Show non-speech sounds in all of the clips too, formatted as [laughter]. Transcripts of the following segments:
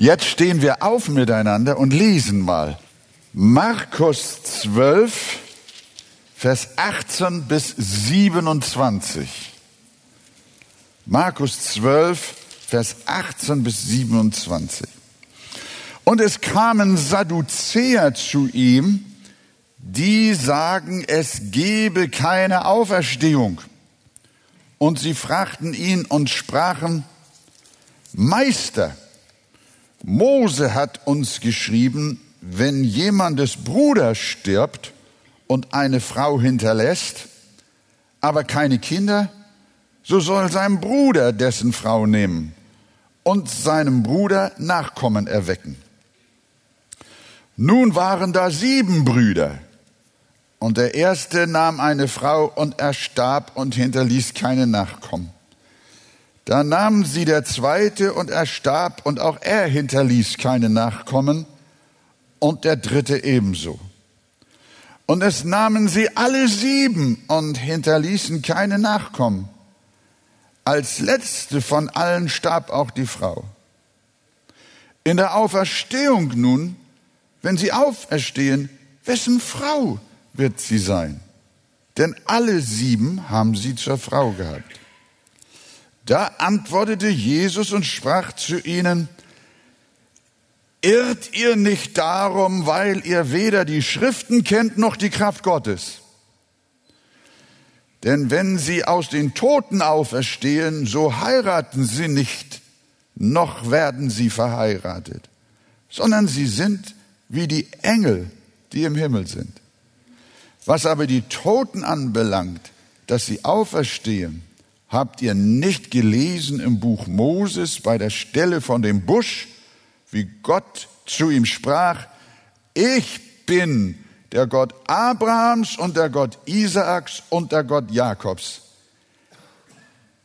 Jetzt stehen wir auf miteinander und lesen mal. Markus 12, Vers 18 bis 27. Markus 12, Vers 18 bis 27. Und es kamen Sadduzäer zu ihm, die sagen, es gebe keine Auferstehung. Und sie fragten ihn und sprachen, Meister, Mose hat uns geschrieben, wenn jemandes Bruder stirbt und eine Frau hinterlässt, aber keine Kinder, so soll sein Bruder dessen Frau nehmen und seinem Bruder Nachkommen erwecken. Nun waren da sieben Brüder. Und der erste nahm eine Frau und erstarb und hinterließ keine Nachkommen. Da nahmen sie der zweite und erstarb und auch er hinterließ keine Nachkommen und der dritte ebenso. Und es nahmen sie alle sieben und hinterließen keine Nachkommen. Als letzte von allen starb auch die Frau. In der Auferstehung nun, wenn sie auferstehen, wessen Frau wird sie sein. Denn alle sieben haben sie zur Frau gehabt. Da antwortete Jesus und sprach zu ihnen, Irrt ihr nicht darum, weil ihr weder die Schriften kennt noch die Kraft Gottes? Denn wenn sie aus den Toten auferstehen, so heiraten sie nicht, noch werden sie verheiratet, sondern sie sind wie die Engel, die im Himmel sind. Was aber die Toten anbelangt, dass sie auferstehen, habt ihr nicht gelesen im Buch Moses bei der Stelle von dem Busch, wie Gott zu ihm sprach, ich bin der Gott Abrahams und der Gott Isaaks und der Gott Jakobs.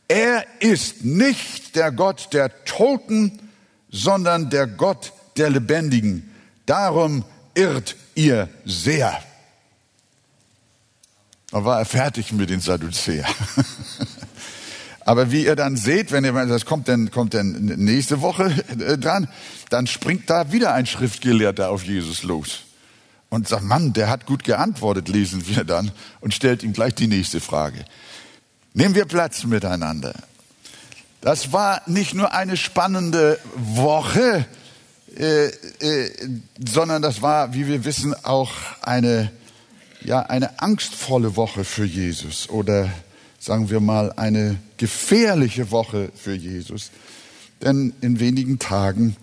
Er ist nicht der Gott der Toten, sondern der Gott der Lebendigen. Darum irrt ihr sehr. Dann war er fertig mit den Sadduzäern. [laughs] Aber wie ihr dann seht, wenn ihr, das kommt dann, kommt dann nächste Woche äh, dran, dann springt da wieder ein Schriftgelehrter auf Jesus los und sagt, Mann, der hat gut geantwortet, lesen wir dann und stellt ihm gleich die nächste Frage. Nehmen wir Platz miteinander. Das war nicht nur eine spannende Woche, äh, äh, sondern das war, wie wir wissen, auch eine ja eine angstvolle Woche für Jesus oder sagen wir mal eine gefährliche Woche für Jesus. Denn in wenigen Tagen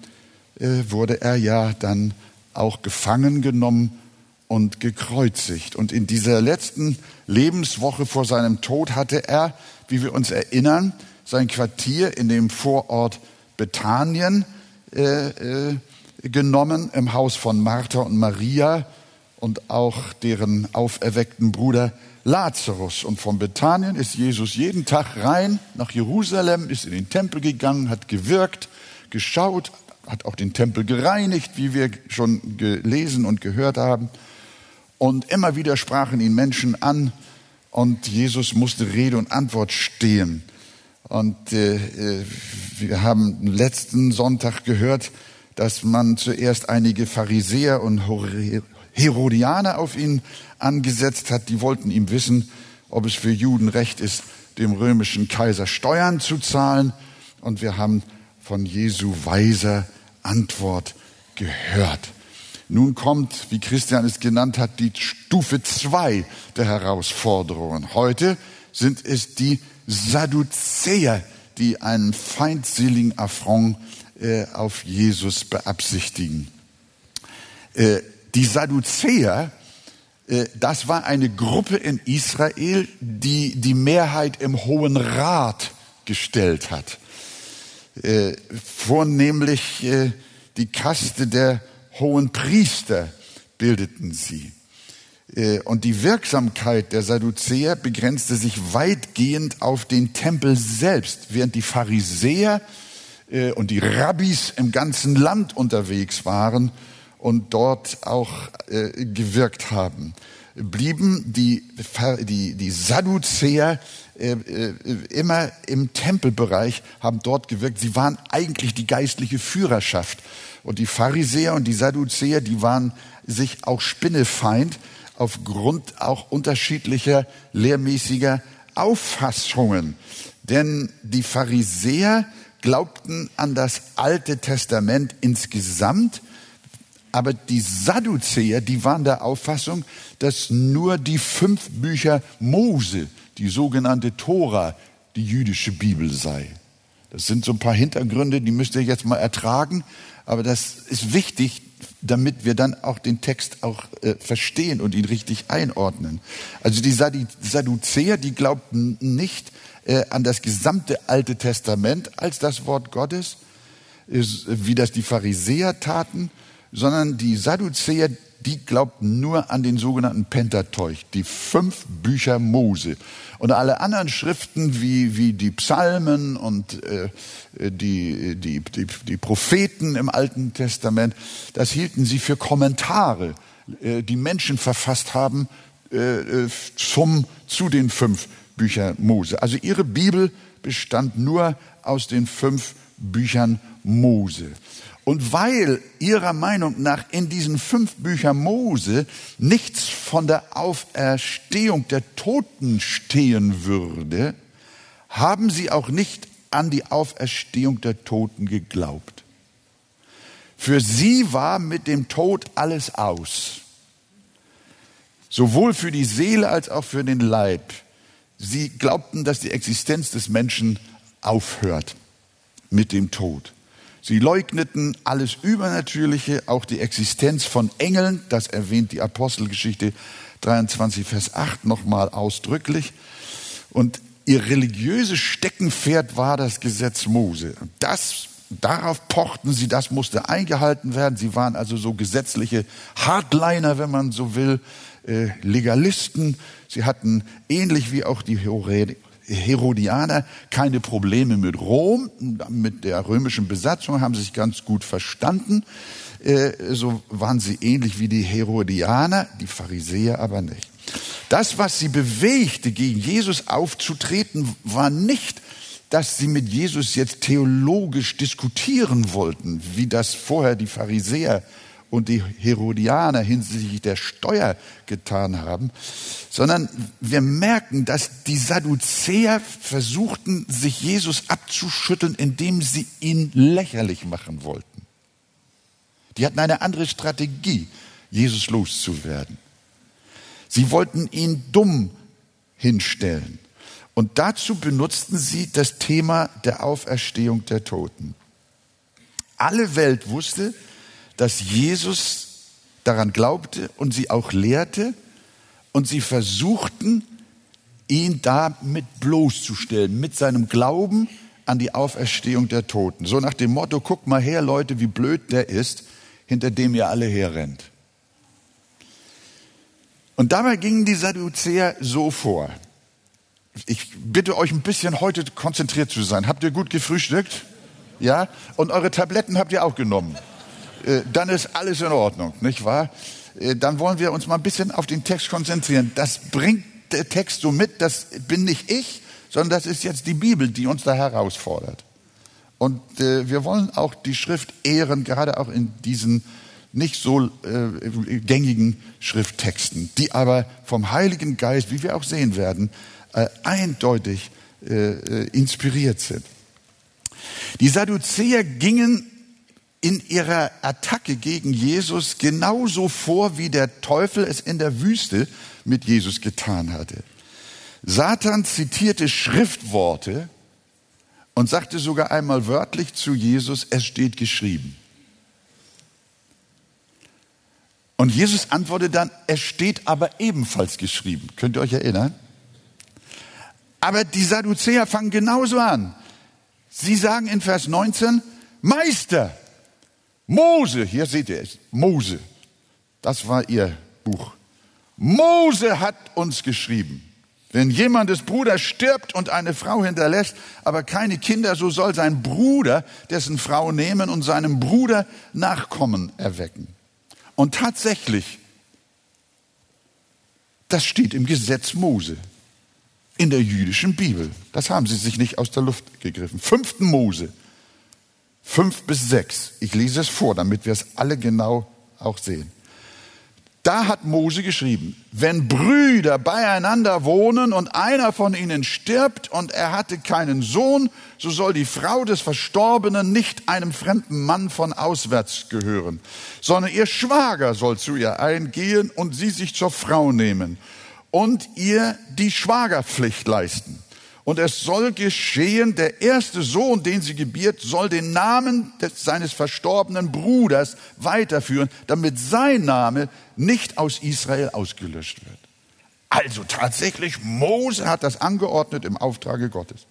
äh, wurde er ja dann auch gefangen genommen und gekreuzigt. Und in dieser letzten Lebenswoche vor seinem Tod hatte er, wie wir uns erinnern, sein Quartier in dem Vorort Bethanien äh, äh, genommen, im Haus von Martha und Maria und auch deren auferweckten Bruder Lazarus. Und von Bethanien ist Jesus jeden Tag rein nach Jerusalem, ist in den Tempel gegangen, hat gewirkt, geschaut, hat auch den Tempel gereinigt, wie wir schon gelesen und gehört haben. Und immer wieder sprachen ihn Menschen an und Jesus musste Rede und Antwort stehen. Und äh, äh wir haben letzten Sonntag gehört, dass man zuerst einige Pharisäer und Herodianer auf ihn angesetzt hat. Die wollten ihm wissen, ob es für Juden recht ist, dem römischen Kaiser Steuern zu zahlen. Und wir haben von Jesu weiser Antwort gehört. Nun kommt, wie Christian es genannt hat, die Stufe zwei der Herausforderungen. Heute sind es die Sadduzäer, die einen feindseligen Affront äh, auf Jesus beabsichtigen. Äh, die Sadduzäer, äh, das war eine Gruppe in Israel, die die Mehrheit im Hohen Rat gestellt hat. Äh, vornehmlich äh, die Kaste der hohen Priester bildeten sie. Und die Wirksamkeit der Sadduzäer begrenzte sich weitgehend auf den Tempel selbst, während die Pharisäer und die Rabbis im ganzen Land unterwegs waren und dort auch äh, gewirkt haben. blieben die, die, die Sadduzäer äh, äh, immer im Tempelbereich, haben dort gewirkt. Sie waren eigentlich die geistliche Führerschaft. Und die Pharisäer und die Sadduzäer, die waren sich auch spinnefeind aufgrund auch unterschiedlicher lehrmäßiger Auffassungen. Denn die Pharisäer glaubten an das Alte Testament insgesamt, aber die Sadduzäer, die waren der Auffassung, dass nur die fünf Bücher Mose, die sogenannte Tora, die jüdische Bibel sei. Das sind so ein paar Hintergründe, die müsst ihr jetzt mal ertragen, aber das ist wichtig, damit wir dann auch den Text auch äh, verstehen und ihn richtig einordnen. Also die Sadduzäer, die glaubten nicht äh, an das gesamte Alte Testament als das Wort Gottes, ist, wie das die Pharisäer taten, sondern die Sadduzäer, die glaubten nur an den sogenannten Pentateuch, die fünf Bücher Mose. Und alle anderen Schriften wie, wie die Psalmen und äh, die, die, die, die Propheten im Alten Testament, das hielten sie für Kommentare, äh, die Menschen verfasst haben äh, äh zum, zu den fünf Büchern Mose. Also ihre Bibel bestand nur aus den fünf Büchern Mose. Und weil ihrer Meinung nach in diesen fünf Büchern Mose nichts von der Auferstehung der Toten stehen würde, haben sie auch nicht an die Auferstehung der Toten geglaubt. Für sie war mit dem Tod alles aus. Sowohl für die Seele als auch für den Leib. Sie glaubten, dass die Existenz des Menschen aufhört mit dem Tod. Sie leugneten alles Übernatürliche, auch die Existenz von Engeln, das erwähnt die Apostelgeschichte 23, Vers 8 nochmal ausdrücklich. Und ihr religiöses Steckenpferd war das Gesetz Mose. Das, darauf pochten sie, das musste eingehalten werden. Sie waren also so gesetzliche Hardliner, wenn man so will, äh, Legalisten. Sie hatten ähnlich wie auch die Herodianer keine Probleme mit Rom, mit der römischen Besatzung haben sie sich ganz gut verstanden. Äh, so waren sie ähnlich wie die Herodianer, die Pharisäer aber nicht. Das, was sie bewegte, gegen Jesus aufzutreten, war nicht, dass sie mit Jesus jetzt theologisch diskutieren wollten, wie das vorher die Pharisäer und die Herodianer hinsichtlich der Steuer getan haben, sondern wir merken, dass die Sadduzäer versuchten, sich Jesus abzuschütteln, indem sie ihn lächerlich machen wollten. Die hatten eine andere Strategie, Jesus loszuwerden. Sie wollten ihn dumm hinstellen. Und dazu benutzten sie das Thema der Auferstehung der Toten. Alle Welt wusste, dass Jesus daran glaubte und sie auch lehrte und sie versuchten, ihn damit bloßzustellen, mit seinem Glauben an die Auferstehung der Toten. So nach dem Motto, guck mal her, Leute, wie blöd der ist, hinter dem ihr alle herrennt. Und dabei gingen die Sadduzäer so vor. Ich bitte euch ein bisschen heute konzentriert zu sein. Habt ihr gut gefrühstückt? Ja? Und eure Tabletten habt ihr auch genommen? Äh, dann ist alles in Ordnung, nicht wahr? Äh, dann wollen wir uns mal ein bisschen auf den Text konzentrieren. Das bringt der Text so mit, das bin nicht ich, sondern das ist jetzt die Bibel, die uns da herausfordert. Und äh, wir wollen auch die Schrift ehren, gerade auch in diesen nicht so gängigen Schrifttexten, die aber vom Heiligen Geist, wie wir auch sehen werden, eindeutig inspiriert sind. Die Sadduzäer gingen in ihrer Attacke gegen Jesus genauso vor, wie der Teufel es in der Wüste mit Jesus getan hatte. Satan zitierte Schriftworte und sagte sogar einmal wörtlich zu Jesus, es steht geschrieben. Und Jesus antwortete dann, es steht aber ebenfalls geschrieben. Könnt ihr euch erinnern? Aber die Sadduzäer fangen genauso an. Sie sagen in Vers 19, Meister, Mose, hier seht ihr es, Mose, das war ihr Buch. Mose hat uns geschrieben. Wenn jemandes Bruder stirbt und eine Frau hinterlässt, aber keine Kinder, so soll sein Bruder dessen Frau nehmen und seinem Bruder Nachkommen erwecken. Und tatsächlich Das steht im Gesetz Mose, in der jüdischen Bibel. Das haben sie sich nicht aus der Luft gegriffen. Fünften Mose, fünf bis sechs. Ich lese es vor, damit wir es alle genau auch sehen. Da hat Mose geschrieben, wenn Brüder beieinander wohnen und einer von ihnen stirbt und er hatte keinen Sohn, so soll die Frau des Verstorbenen nicht einem fremden Mann von auswärts gehören, sondern ihr Schwager soll zu ihr eingehen und sie sich zur Frau nehmen und ihr die Schwagerpflicht leisten. Und es soll geschehen, der erste Sohn, den sie gebiert, soll den Namen des, seines verstorbenen Bruders weiterführen, damit sein Name nicht aus Israel ausgelöscht wird. Also tatsächlich, Mose hat das angeordnet im Auftrage Gottes.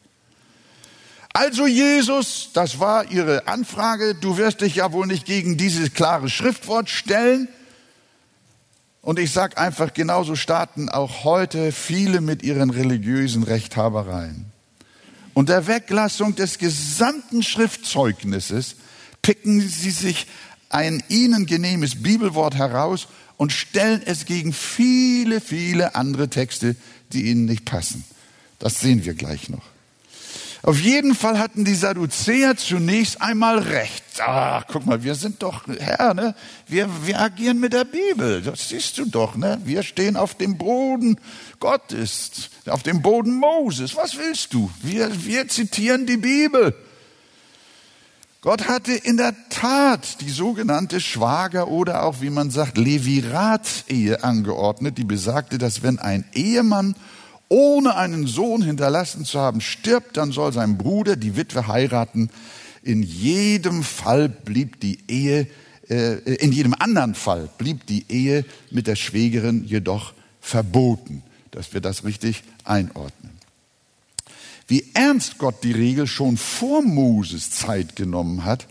Also Jesus, das war ihre Anfrage, du wirst dich ja wohl nicht gegen dieses klare Schriftwort stellen. Und ich sage einfach, genauso starten auch heute viele mit ihren religiösen Rechthabereien. Und der Weglassung des gesamten Schriftzeugnisses picken sie sich ein ihnen genehmes Bibelwort heraus und stellen es gegen viele, viele andere Texte, die ihnen nicht passen. Das sehen wir gleich noch. Auf jeden Fall hatten die Sadduzäer zunächst einmal recht. Ach, guck mal, wir sind doch, Herr, ne? wir, wir agieren mit der Bibel. Das siehst du doch. Ne? Wir stehen auf dem Boden Gottes, auf dem Boden Moses. Was willst du? Wir, wir zitieren die Bibel. Gott hatte in der Tat die sogenannte Schwager- oder auch, wie man sagt, Levirat-Ehe angeordnet, die besagte, dass wenn ein Ehemann ohne einen Sohn hinterlassen zu haben, stirbt, dann soll sein Bruder die Witwe heiraten. In jedem Fall blieb die Ehe, äh, in jedem anderen Fall blieb die Ehe mit der Schwägerin jedoch verboten, dass wir das richtig einordnen. Wie ernst Gott die Regel schon vor Moses Zeit genommen hat,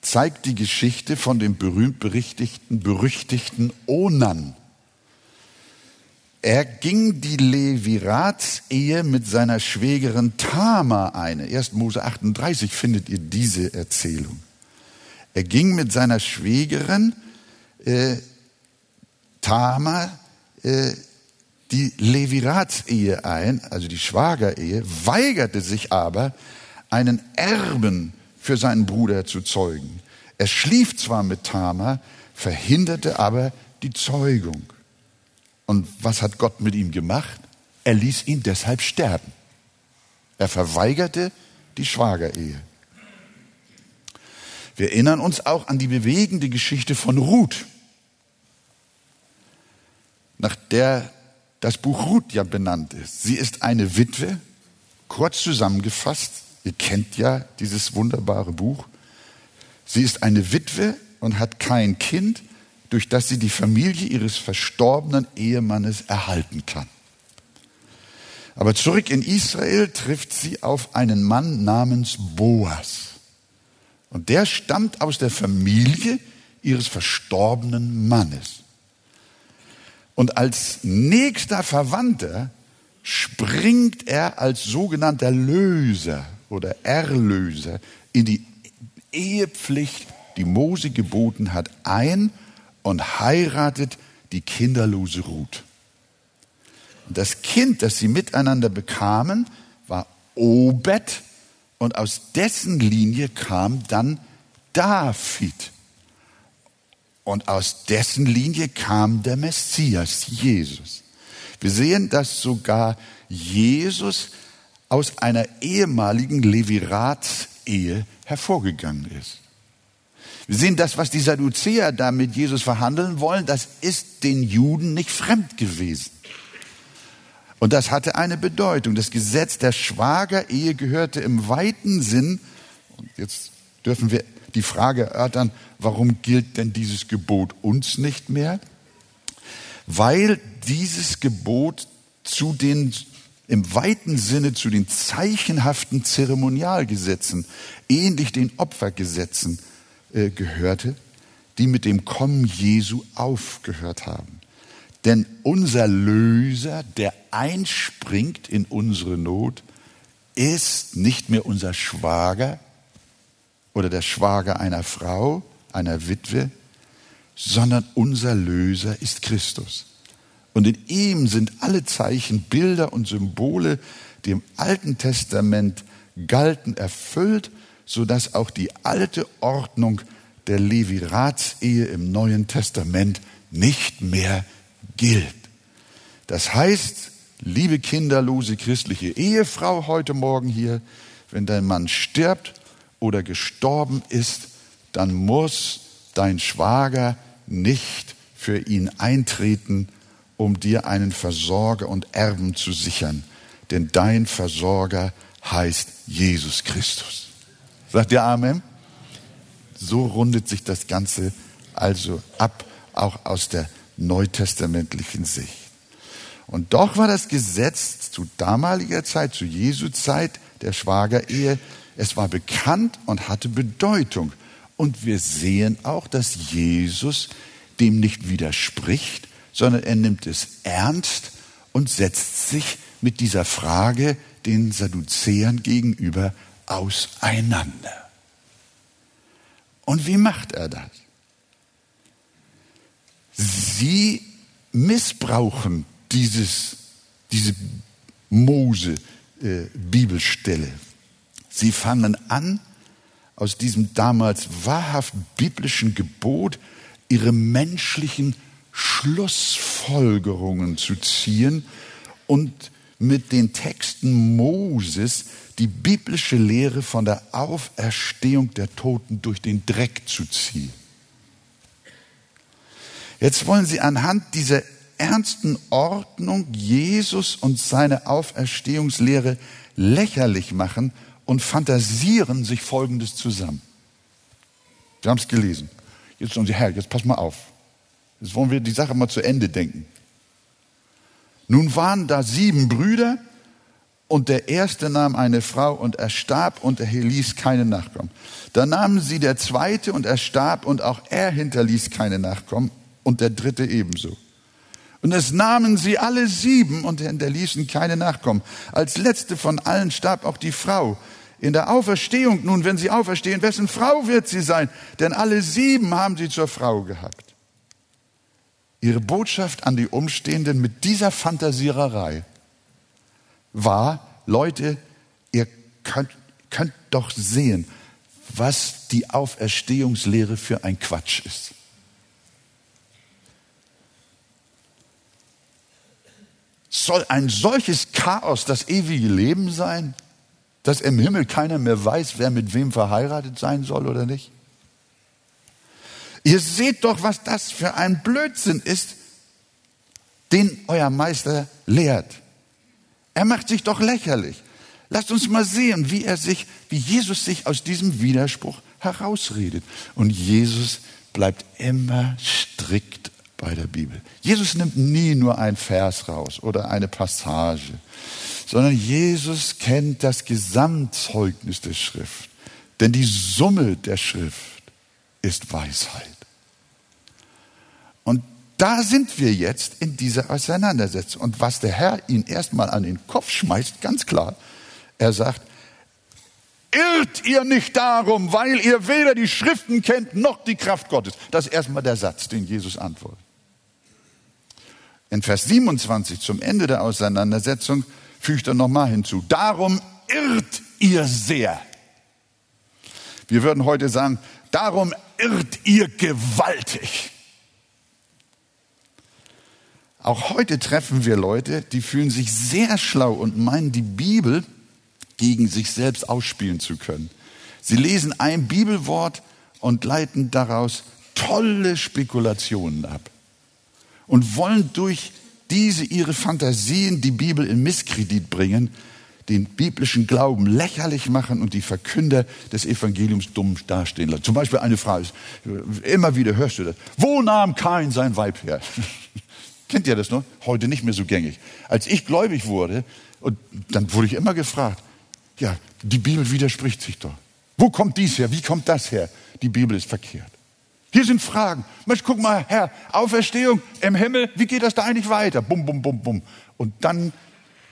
zeigt die Geschichte von dem berühmt berichtigten, berüchtigten Onan. Er ging die Levirats-Ehe mit seiner Schwägerin Tama ein. 1. Mose 38 findet ihr diese Erzählung. Er ging mit seiner Schwägerin äh, Tama äh, die Levirats-Ehe ein, also die Schwagerehe, weigerte sich aber, einen Erben für seinen Bruder zu zeugen. Er schlief zwar mit Tama, verhinderte aber die Zeugung. Und was hat Gott mit ihm gemacht? Er ließ ihn deshalb sterben. Er verweigerte die Schwagerehe. Wir erinnern uns auch an die bewegende Geschichte von Ruth, nach der das Buch Ruth ja benannt ist. Sie ist eine Witwe, kurz zusammengefasst. Ihr kennt ja dieses wunderbare Buch. Sie ist eine Witwe und hat kein Kind durch das sie die Familie ihres verstorbenen Ehemannes erhalten kann. Aber zurück in Israel trifft sie auf einen Mann namens Boas. Und der stammt aus der Familie ihres verstorbenen Mannes. Und als nächster Verwandter springt er als sogenannter Löser oder Erlöser in die Ehepflicht, die Mose geboten hat, ein und heiratet die kinderlose Ruth. Und das Kind, das sie miteinander bekamen, war Obed und aus dessen Linie kam dann David. Und aus dessen Linie kam der Messias, Jesus. Wir sehen, dass sogar Jesus aus einer ehemaligen Leviratsehe hervorgegangen ist. Wir sehen das, was die Sadduzäer da mit Jesus verhandeln wollen, das ist den Juden nicht fremd gewesen. Und das hatte eine Bedeutung. Das Gesetz der Schwagerehe gehörte im weiten Sinn, und jetzt dürfen wir die Frage erörtern, warum gilt denn dieses Gebot uns nicht mehr? Weil dieses Gebot zu den im weiten Sinne zu den zeichenhaften Zeremonialgesetzen, ähnlich den Opfergesetzen, äh, gehörte, die mit dem Kommen Jesu aufgehört haben. Denn unser Löser, der einspringt in unsere Not, ist nicht mehr unser Schwager oder der Schwager einer Frau, einer Witwe, sondern unser Löser ist Christus. Und in ihm sind alle Zeichen, Bilder und Symbole, die im Alten Testament galten, erfüllt, sodass auch die alte Ordnung der Leviratsehe im Neuen Testament nicht mehr gilt. Das heißt, liebe kinderlose christliche Ehefrau heute Morgen hier, wenn dein Mann stirbt oder gestorben ist, dann muss dein Schwager nicht für ihn eintreten, um dir einen Versorger und Erben zu sichern. Denn dein Versorger heißt Jesus Christus. Sagt ihr Amen? So rundet sich das Ganze also ab, auch aus der neutestamentlichen Sicht. Und doch war das Gesetz zu damaliger Zeit, zu Jesu Zeit der Schwagerehe, es war bekannt und hatte Bedeutung. Und wir sehen auch, dass Jesus dem nicht widerspricht, sondern er nimmt es ernst und setzt sich mit dieser Frage den Sadduzäern gegenüber auseinander. Und wie macht er das? Sie missbrauchen dieses, diese Mose-Bibelstelle. Äh, Sie fangen an, aus diesem damals wahrhaft biblischen Gebot ihre menschlichen Schlussfolgerungen zu ziehen und mit den Texten Moses die biblische Lehre von der Auferstehung der Toten durch den Dreck zu ziehen. Jetzt wollen sie anhand dieser ernsten Ordnung Jesus und seine Auferstehungslehre lächerlich machen und fantasieren sich Folgendes zusammen. Sie haben es gelesen. Jetzt sagen sie, Herr, jetzt pass mal auf. Jetzt wollen wir die Sache mal zu Ende denken. Nun waren da sieben Brüder und der erste nahm eine Frau und er starb und er ließ keine Nachkommen. Dann nahmen sie der zweite und er starb und auch er hinterließ keine Nachkommen und der dritte ebenso. Und es nahmen sie alle sieben und hinterließen keine Nachkommen. Als letzte von allen starb auch die Frau. In der Auferstehung nun, wenn sie auferstehen, wessen Frau wird sie sein? Denn alle sieben haben sie zur Frau gehabt. Ihre Botschaft an die Umstehenden mit dieser Fantasiererei war, Leute, ihr könnt, könnt doch sehen, was die Auferstehungslehre für ein Quatsch ist. Soll ein solches Chaos das ewige Leben sein, dass im Himmel keiner mehr weiß, wer mit wem verheiratet sein soll oder nicht? Ihr seht doch, was das für ein Blödsinn ist, den euer Meister lehrt. Er macht sich doch lächerlich. Lasst uns mal sehen, wie er sich, wie Jesus sich aus diesem Widerspruch herausredet. Und Jesus bleibt immer strikt bei der Bibel. Jesus nimmt nie nur ein Vers raus oder eine Passage, sondern Jesus kennt das Gesamtzeugnis der Schrift. Denn die Summe der Schrift ist Weisheit. Da sind wir jetzt in dieser Auseinandersetzung. Und was der Herr ihn erstmal an den Kopf schmeißt, ganz klar, er sagt, irrt ihr nicht darum, weil ihr weder die Schriften kennt noch die Kraft Gottes. Das ist erstmal der Satz, den Jesus antwortet. In Vers 27 zum Ende der Auseinandersetzung fügt er nochmal hinzu. Darum irrt ihr sehr. Wir würden heute sagen, darum irrt ihr gewaltig. Auch heute treffen wir Leute, die fühlen sich sehr schlau und meinen, die Bibel gegen sich selbst ausspielen zu können. Sie lesen ein Bibelwort und leiten daraus tolle Spekulationen ab und wollen durch diese ihre Fantasien die Bibel in Misskredit bringen, den biblischen Glauben lächerlich machen und die Verkünder des Evangeliums dumm dastehen lassen. Zum Beispiel eine Frage, immer wieder hörst du das. Wo nahm Kain sein Weib her? [laughs] Kennt ihr das noch? Heute nicht mehr so gängig. Als ich gläubig wurde, und dann wurde ich immer gefragt, ja, die Bibel widerspricht sich doch. Wo kommt dies her? Wie kommt das her? Die Bibel ist verkehrt. Hier sind Fragen. Mensch, guck mal, Herr, Auferstehung im Himmel, wie geht das da eigentlich weiter? Bum, bum, bum, bum. Und dann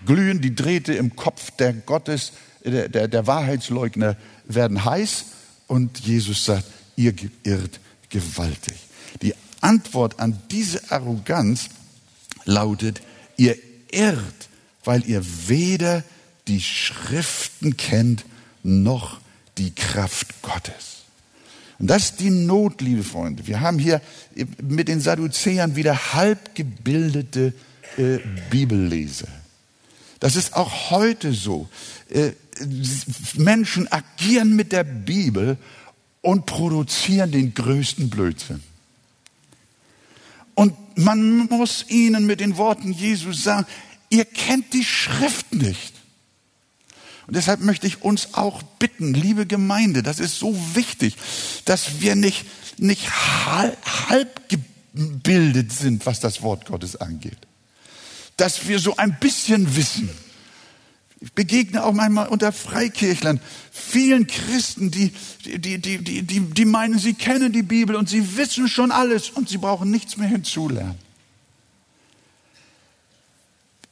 glühen die Drähte im Kopf der Gottes, der, der, der Wahrheitsleugner werden heiß und Jesus sagt, ihr irrt gewaltig. Die Antwort an diese Arroganz lautet, ihr irrt, weil ihr weder die Schriften kennt, noch die Kraft Gottes. Und das ist die Not, liebe Freunde. Wir haben hier mit den Sadduzäern wieder halbgebildete äh, Bibelleser. Das ist auch heute so. Äh, Menschen agieren mit der Bibel und produzieren den größten Blödsinn. Und man muss ihnen mit den Worten Jesus sagen, ihr kennt die Schrift nicht. Und deshalb möchte ich uns auch bitten, liebe Gemeinde, das ist so wichtig, dass wir nicht, nicht halb, halb gebildet sind, was das Wort Gottes angeht. Dass wir so ein bisschen wissen. Ich begegne auch manchmal unter Freikirchlern vielen Christen, die, die, die, die, die, die meinen, sie kennen die Bibel und sie wissen schon alles und sie brauchen nichts mehr hinzulernen.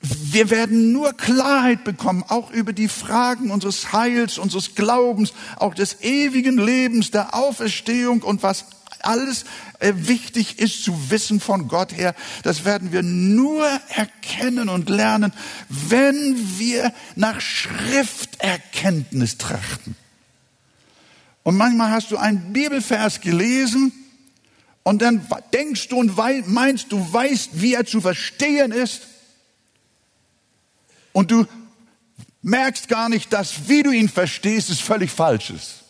Wir werden nur Klarheit bekommen, auch über die Fragen unseres Heils, unseres Glaubens, auch des ewigen Lebens, der Auferstehung und was alles äh, wichtig ist zu wissen von Gott her. Das werden wir nur erkennen und lernen, wenn wir nach Schrifterkenntnis trachten. Und manchmal hast du einen Bibelvers gelesen und dann denkst du und meinst, du weißt, wie er zu verstehen ist und du merkst gar nicht, dass wie du ihn verstehst, es völlig falsch ist.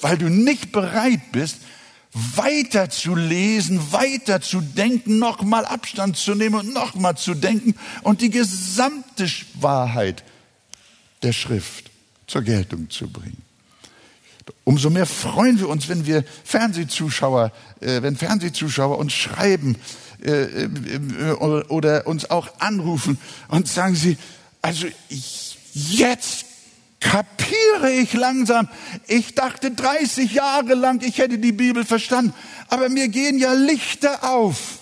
Weil du nicht bereit bist, weiter zu lesen, weiter zu denken, nochmal Abstand zu nehmen und nochmal zu denken und die gesamte Wahrheit der Schrift zur Geltung zu bringen. Umso mehr freuen wir uns, wenn wir Fernsehzuschauer, äh, wenn Fernsehzuschauer uns schreiben, äh, äh, oder uns auch anrufen und sagen sie, also ich, jetzt kapiere ich langsam. Ich dachte 30 Jahre lang, ich hätte die Bibel verstanden, aber mir gehen ja Lichter auf.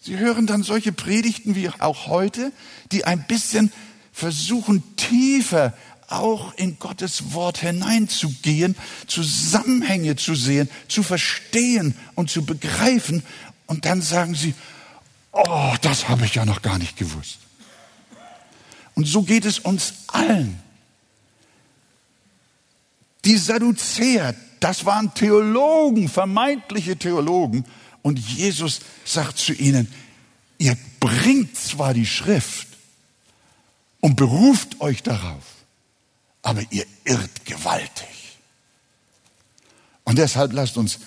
Sie hören dann solche Predigten wie auch heute, die ein bisschen versuchen, tiefer auch in Gottes Wort hineinzugehen, Zusammenhänge zu sehen, zu verstehen und zu begreifen. Und dann sagen sie, oh, das habe ich ja noch gar nicht gewusst. Und so geht es uns allen. Die Sadduzäer, das waren Theologen, vermeintliche Theologen. Und Jesus sagt zu ihnen, ihr bringt zwar die Schrift und beruft euch darauf, aber ihr irrt gewaltig. Und deshalb lasst uns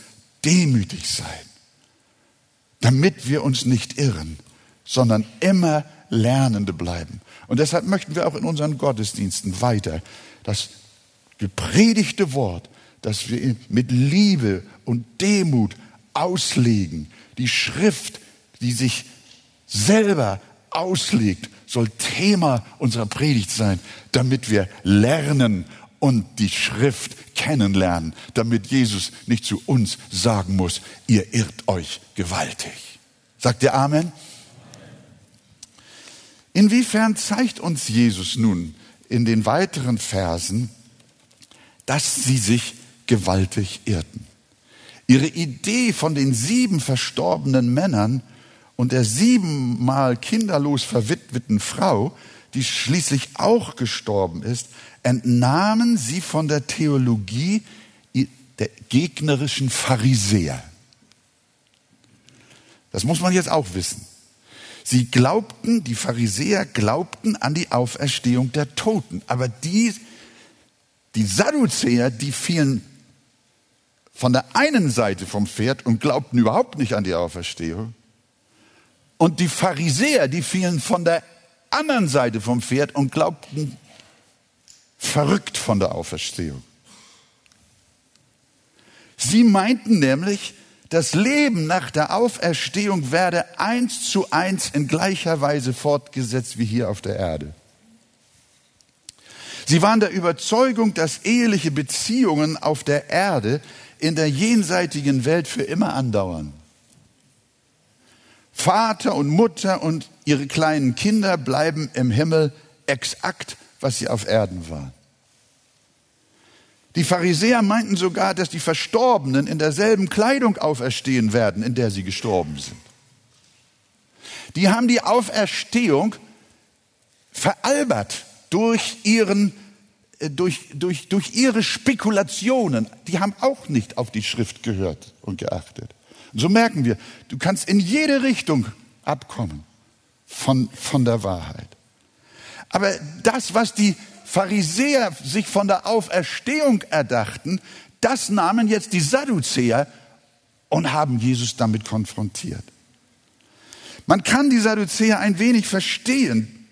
demütig sein, damit wir uns nicht irren, sondern immer Lernende bleiben. Und deshalb möchten wir auch in unseren Gottesdiensten weiter das gepredigte Wort, das wir mit Liebe und Demut auslegen, die Schrift, die sich selber auslegt, soll Thema unserer Predigt sein, damit wir lernen und die Schrift kennenlernen, damit Jesus nicht zu uns sagen muss, ihr irrt euch gewaltig. Sagt ihr Amen? Inwiefern zeigt uns Jesus nun in den weiteren Versen, dass sie sich gewaltig irrten? Ihre Idee von den sieben verstorbenen Männern und der siebenmal kinderlos verwitweten Frau, die schließlich auch gestorben ist, entnahmen sie von der Theologie der gegnerischen Pharisäer. Das muss man jetzt auch wissen. Sie glaubten, die Pharisäer glaubten an die Auferstehung der Toten. Aber die, die Sadduzäer, die fielen von der einen Seite vom Pferd und glaubten überhaupt nicht an die Auferstehung. Und die Pharisäer, die fielen von der anderen Seite vom Pferd und glaubten verrückt von der Auferstehung. Sie meinten nämlich, das Leben nach der Auferstehung werde eins zu eins in gleicher Weise fortgesetzt wie hier auf der Erde. Sie waren der Überzeugung, dass eheliche Beziehungen auf der Erde in der jenseitigen Welt für immer andauern. Vater und Mutter und ihre kleinen Kinder bleiben im Himmel exakt, was sie auf Erden waren. Die Pharisäer meinten sogar, dass die Verstorbenen in derselben Kleidung auferstehen werden, in der sie gestorben sind. Die haben die Auferstehung veralbert durch ihren äh, durch, durch, durch ihre Spekulationen, die haben auch nicht auf die Schrift gehört und geachtet. Und so merken wir, du kannst in jede Richtung abkommen von, von der Wahrheit. Aber das, was die Pharisäer sich von der Auferstehung erdachten, das nahmen jetzt die Sadduzäer und haben Jesus damit konfrontiert. Man kann die Sadduzäer ein wenig verstehen,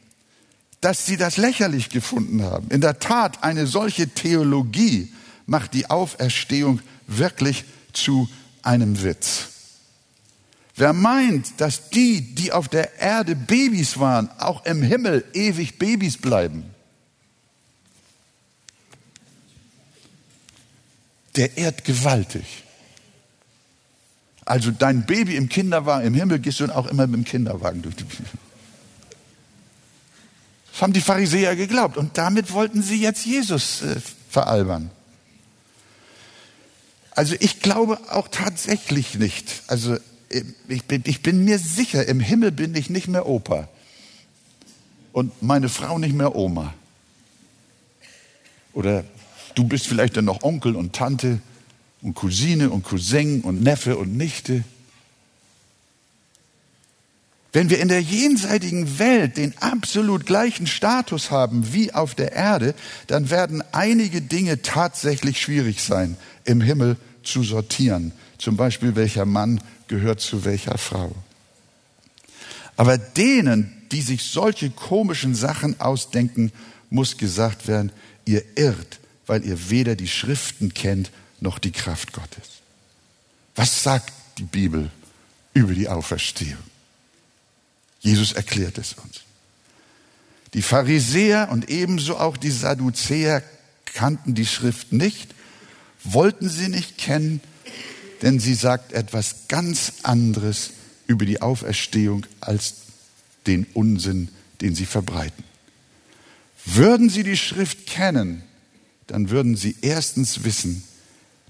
dass sie das lächerlich gefunden haben. In der Tat, eine solche Theologie macht die Auferstehung wirklich zu einem Witz. Wer meint, dass die, die auf der Erde Babys waren, auch im Himmel ewig Babys bleiben, der ehrt gewaltig. Also dein Baby im Kinderwagen, im Himmel gehst du auch immer mit dem Kinderwagen durch die Das haben die Pharisäer geglaubt und damit wollten sie jetzt Jesus äh, veralbern. Also ich glaube auch tatsächlich nicht. Also ich bin, ich bin mir sicher, im Himmel bin ich nicht mehr Opa und meine Frau nicht mehr Oma. Oder du bist vielleicht dann noch Onkel und Tante und Cousine und Cousin und Neffe und Nichte. Wenn wir in der jenseitigen Welt den absolut gleichen Status haben wie auf der Erde, dann werden einige Dinge tatsächlich schwierig sein, im Himmel zu sortieren. Zum Beispiel, welcher Mann gehört zu welcher Frau. Aber denen, die sich solche komischen Sachen ausdenken, muss gesagt werden, ihr irrt, weil ihr weder die Schriften kennt noch die Kraft Gottes. Was sagt die Bibel über die Auferstehung? Jesus erklärt es uns. Die Pharisäer und ebenso auch die Sadduzäer kannten die Schrift nicht, wollten sie nicht kennen, denn sie sagt etwas ganz anderes über die Auferstehung als den Unsinn, den sie verbreiten. Würden sie die Schrift kennen, dann würden sie erstens wissen,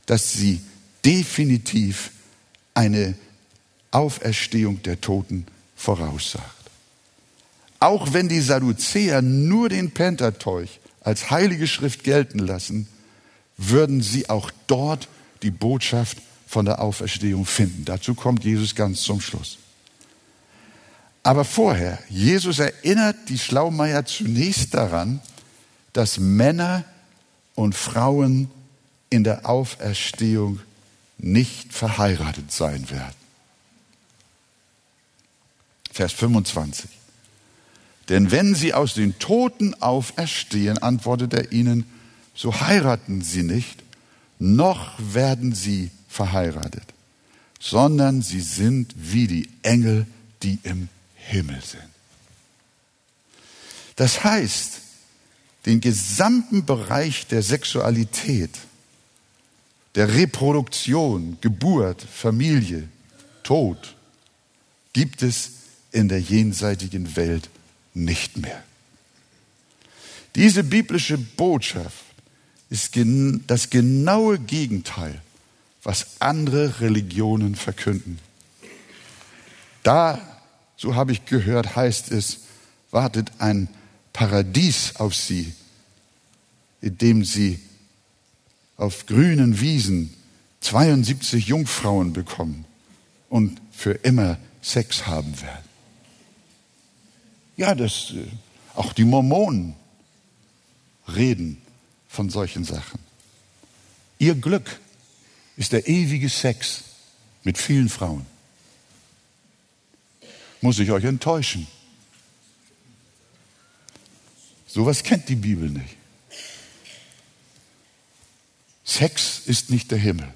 dass sie definitiv eine Auferstehung der Toten voraussagt. Auch wenn die Sadduzäer nur den Pentateuch als heilige Schrift gelten lassen, würden sie auch dort die Botschaft von der Auferstehung finden. Dazu kommt Jesus ganz zum Schluss. Aber vorher, Jesus erinnert die Schlaumeier zunächst daran, dass Männer und Frauen in der Auferstehung nicht verheiratet sein werden. Vers 25. Denn wenn sie aus den Toten auferstehen, antwortet er ihnen, so heiraten sie nicht, noch werden sie verheiratet, sondern sie sind wie die Engel, die im Himmel sind. Das heißt, den gesamten Bereich der Sexualität, der Reproduktion, Geburt, Familie, Tod gibt es in der jenseitigen Welt nicht mehr. Diese biblische Botschaft ist das genaue Gegenteil was andere Religionen verkünden. Da, so habe ich gehört, heißt es, wartet ein Paradies auf sie, in dem sie auf grünen Wiesen 72 Jungfrauen bekommen und für immer Sex haben werden. Ja, das, äh, auch die Mormonen reden von solchen Sachen. Ihr Glück ist der ewige Sex mit vielen Frauen. Muss ich euch enttäuschen. Sowas kennt die Bibel nicht. Sex ist nicht der Himmel.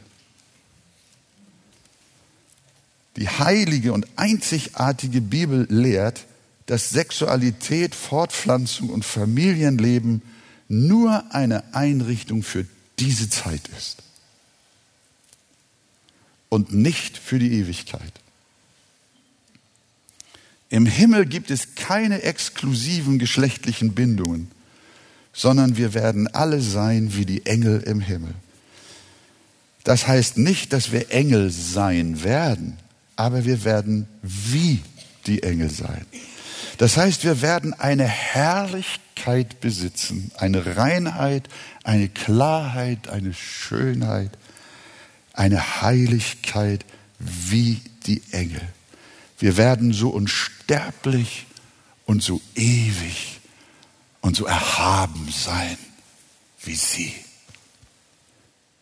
Die heilige und einzigartige Bibel lehrt, dass Sexualität, Fortpflanzung und Familienleben nur eine Einrichtung für diese Zeit ist und nicht für die Ewigkeit. Im Himmel gibt es keine exklusiven geschlechtlichen Bindungen. sondern wir werden alle sein wie die Engel im Himmel. Das heißt nicht, dass wir Engel sein werden, aber wir werden wie die Engel sein. Das heißt, wir werden eine Herrlichkeit besitzen, eine Reinheit, eine Klarheit, eine Schönheit, eine Heiligkeit wie die Engel. Wir werden so unsterblich und so ewig und so erhaben sein wie sie.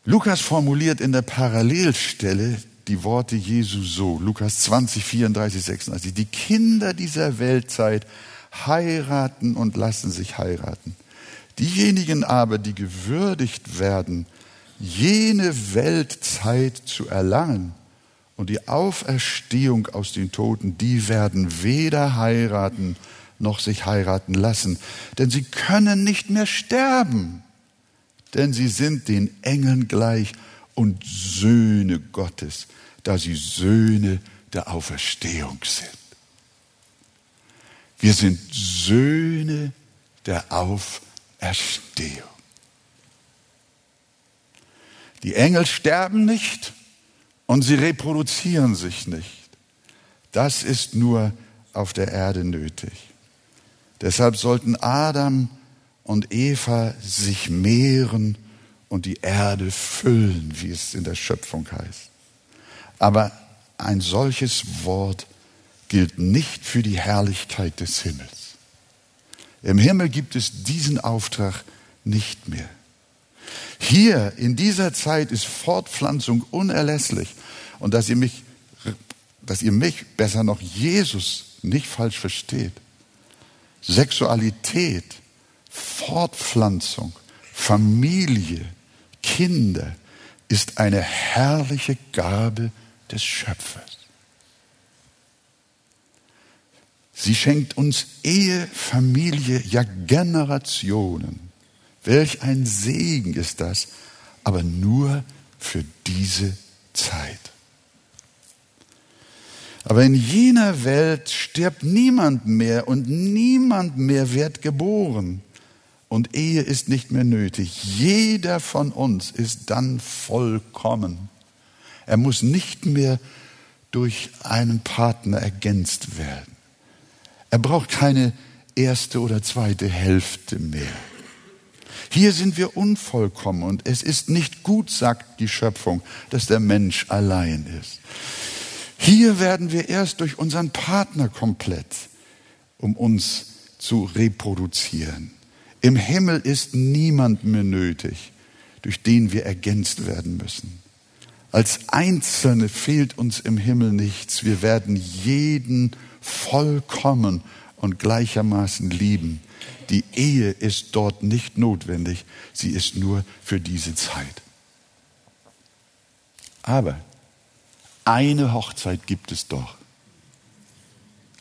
Lukas formuliert in der Parallelstelle die Worte Jesu so, Lukas 20, 34, 36. Die Kinder dieser Weltzeit heiraten und lassen sich heiraten. Diejenigen aber, die gewürdigt werden, jene Weltzeit zu erlangen und die Auferstehung aus den Toten, die werden weder heiraten noch sich heiraten lassen, denn sie können nicht mehr sterben, denn sie sind den Engeln gleich und Söhne Gottes da sie Söhne der Auferstehung sind. Wir sind Söhne der Auferstehung. Die Engel sterben nicht und sie reproduzieren sich nicht. Das ist nur auf der Erde nötig. Deshalb sollten Adam und Eva sich mehren und die Erde füllen, wie es in der Schöpfung heißt. Aber ein solches Wort gilt nicht für die Herrlichkeit des Himmels. Im Himmel gibt es diesen Auftrag nicht mehr. Hier in dieser Zeit ist Fortpflanzung unerlässlich und dass ihr mich, dass ihr mich besser noch Jesus nicht falsch versteht. Sexualität, Fortpflanzung, Familie, Kinder ist eine herrliche Gabe des Schöpfers. Sie schenkt uns Ehe, Familie, ja Generationen. Welch ein Segen ist das, aber nur für diese Zeit. Aber in jener Welt stirbt niemand mehr und niemand mehr wird geboren. Und Ehe ist nicht mehr nötig. Jeder von uns ist dann vollkommen. Er muss nicht mehr durch einen Partner ergänzt werden. Er braucht keine erste oder zweite Hälfte mehr. Hier sind wir unvollkommen und es ist nicht gut, sagt die Schöpfung, dass der Mensch allein ist. Hier werden wir erst durch unseren Partner komplett, um uns zu reproduzieren. Im Himmel ist niemand mehr nötig, durch den wir ergänzt werden müssen. Als Einzelne fehlt uns im Himmel nichts. Wir werden jeden vollkommen und gleichermaßen lieben. Die Ehe ist dort nicht notwendig, sie ist nur für diese Zeit. Aber eine Hochzeit gibt es doch.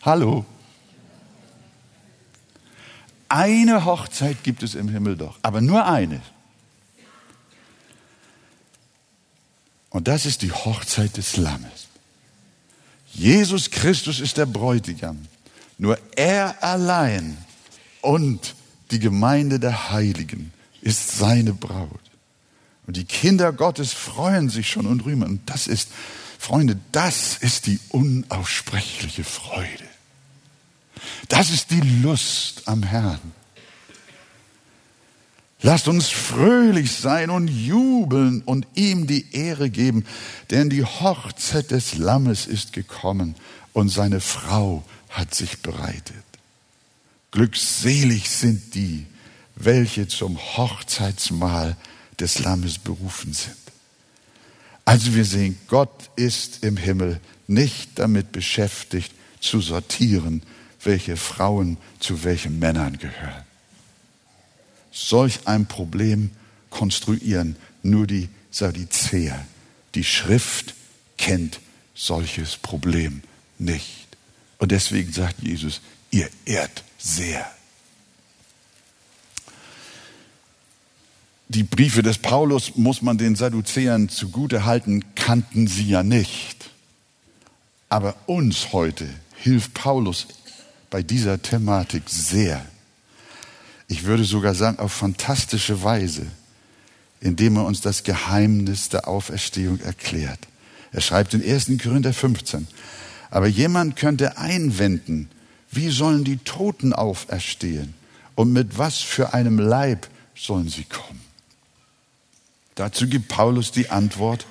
Hallo? Eine Hochzeit gibt es im Himmel doch, aber nur eine. Und das ist die Hochzeit des Lammes. Jesus Christus ist der Bräutigam. Nur er allein und die Gemeinde der Heiligen ist seine Braut. Und die Kinder Gottes freuen sich schon und rühmen. Und das ist, Freunde, das ist die unaussprechliche Freude. Das ist die Lust am Herrn. Lasst uns fröhlich sein und jubeln und ihm die Ehre geben, denn die Hochzeit des Lammes ist gekommen und seine Frau hat sich bereitet. Glückselig sind die, welche zum Hochzeitsmahl des Lammes berufen sind. Also wir sehen, Gott ist im Himmel nicht damit beschäftigt zu sortieren, welche Frauen zu welchen Männern gehören solch ein Problem konstruieren nur die Sadduzäer. Die Schrift kennt solches Problem nicht. Und deswegen sagt Jesus, ihr ehrt sehr. Die Briefe des Paulus muss man den Sadduzäern zugute halten, kannten sie ja nicht. Aber uns heute hilft Paulus bei dieser Thematik sehr. Ich würde sogar sagen, auf fantastische Weise, indem er uns das Geheimnis der Auferstehung erklärt. Er schreibt in 1. Korinther 15, aber jemand könnte einwenden, wie sollen die Toten auferstehen und mit was für einem Leib sollen sie kommen? Dazu gibt Paulus die Antwort,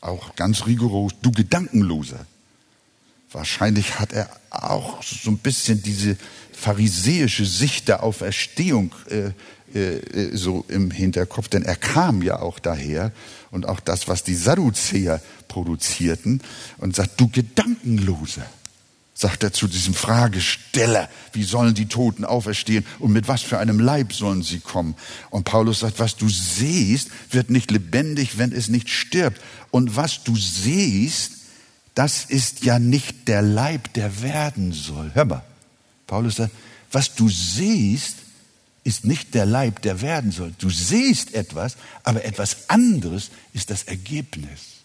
auch ganz rigoros, du Gedankenloser. Wahrscheinlich hat er auch so ein bisschen diese pharisäische Sicht der Auferstehung äh, äh, so im Hinterkopf, denn er kam ja auch daher und auch das, was die Sadduzäer produzierten und sagt, du Gedankenloser, sagt er zu diesem Fragesteller, wie sollen die Toten auferstehen und mit was für einem Leib sollen sie kommen? Und Paulus sagt, was du siehst, wird nicht lebendig, wenn es nicht stirbt. Und was du siehst, das ist ja nicht der Leib, der werden soll. Hör mal, Paulus sagt, was du siehst, ist nicht der Leib, der werden soll. Du siehst etwas, aber etwas anderes ist das Ergebnis.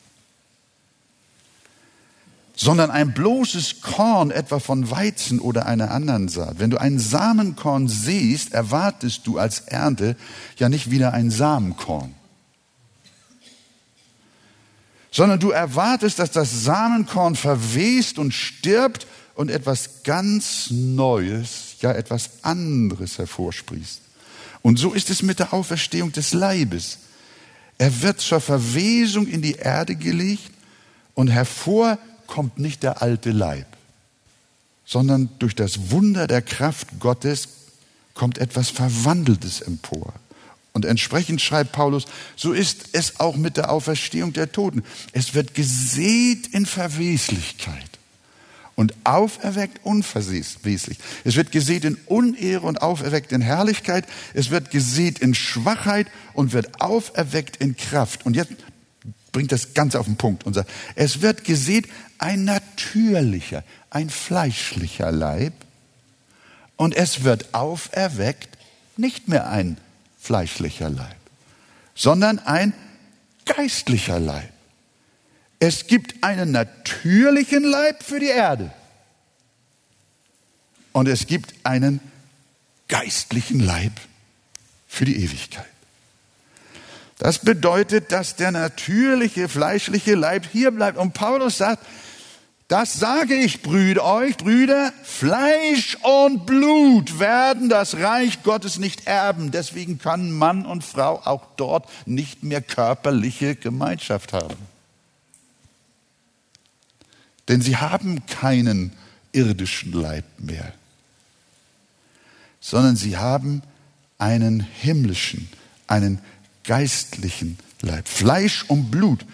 Sondern ein bloßes Korn etwa von Weizen oder einer anderen Saat. Wenn du ein Samenkorn siehst, erwartest du als Ernte ja nicht wieder ein Samenkorn. Sondern du erwartest, dass das Samenkorn verwest und stirbt und etwas ganz Neues, ja etwas anderes hervorsprießt. Und so ist es mit der Auferstehung des Leibes. Er wird zur Verwesung in die Erde gelegt und hervor kommt nicht der alte Leib, sondern durch das Wunder der Kraft Gottes kommt etwas Verwandeltes empor. Und entsprechend schreibt Paulus, so ist es auch mit der Auferstehung der Toten. Es wird gesät in Verweslichkeit und auferweckt unverweslich. Es wird gesät in Unehre und auferweckt in Herrlichkeit. Es wird gesät in Schwachheit und wird auferweckt in Kraft. Und jetzt bringt das Ganze auf den Punkt und es wird gesät ein natürlicher, ein fleischlicher Leib und es wird auferweckt nicht mehr ein fleischlicher Leib, sondern ein geistlicher Leib. Es gibt einen natürlichen Leib für die Erde. Und es gibt einen geistlichen Leib für die Ewigkeit. Das bedeutet, dass der natürliche, fleischliche Leib hier bleibt. Und Paulus sagt, das sage ich Brüder, euch, Brüder, Fleisch und Blut werden das Reich Gottes nicht erben. Deswegen kann Mann und Frau auch dort nicht mehr körperliche Gemeinschaft haben. Denn sie haben keinen irdischen Leib mehr, sondern sie haben einen himmlischen, einen geistlichen Leib. Fleisch und Blut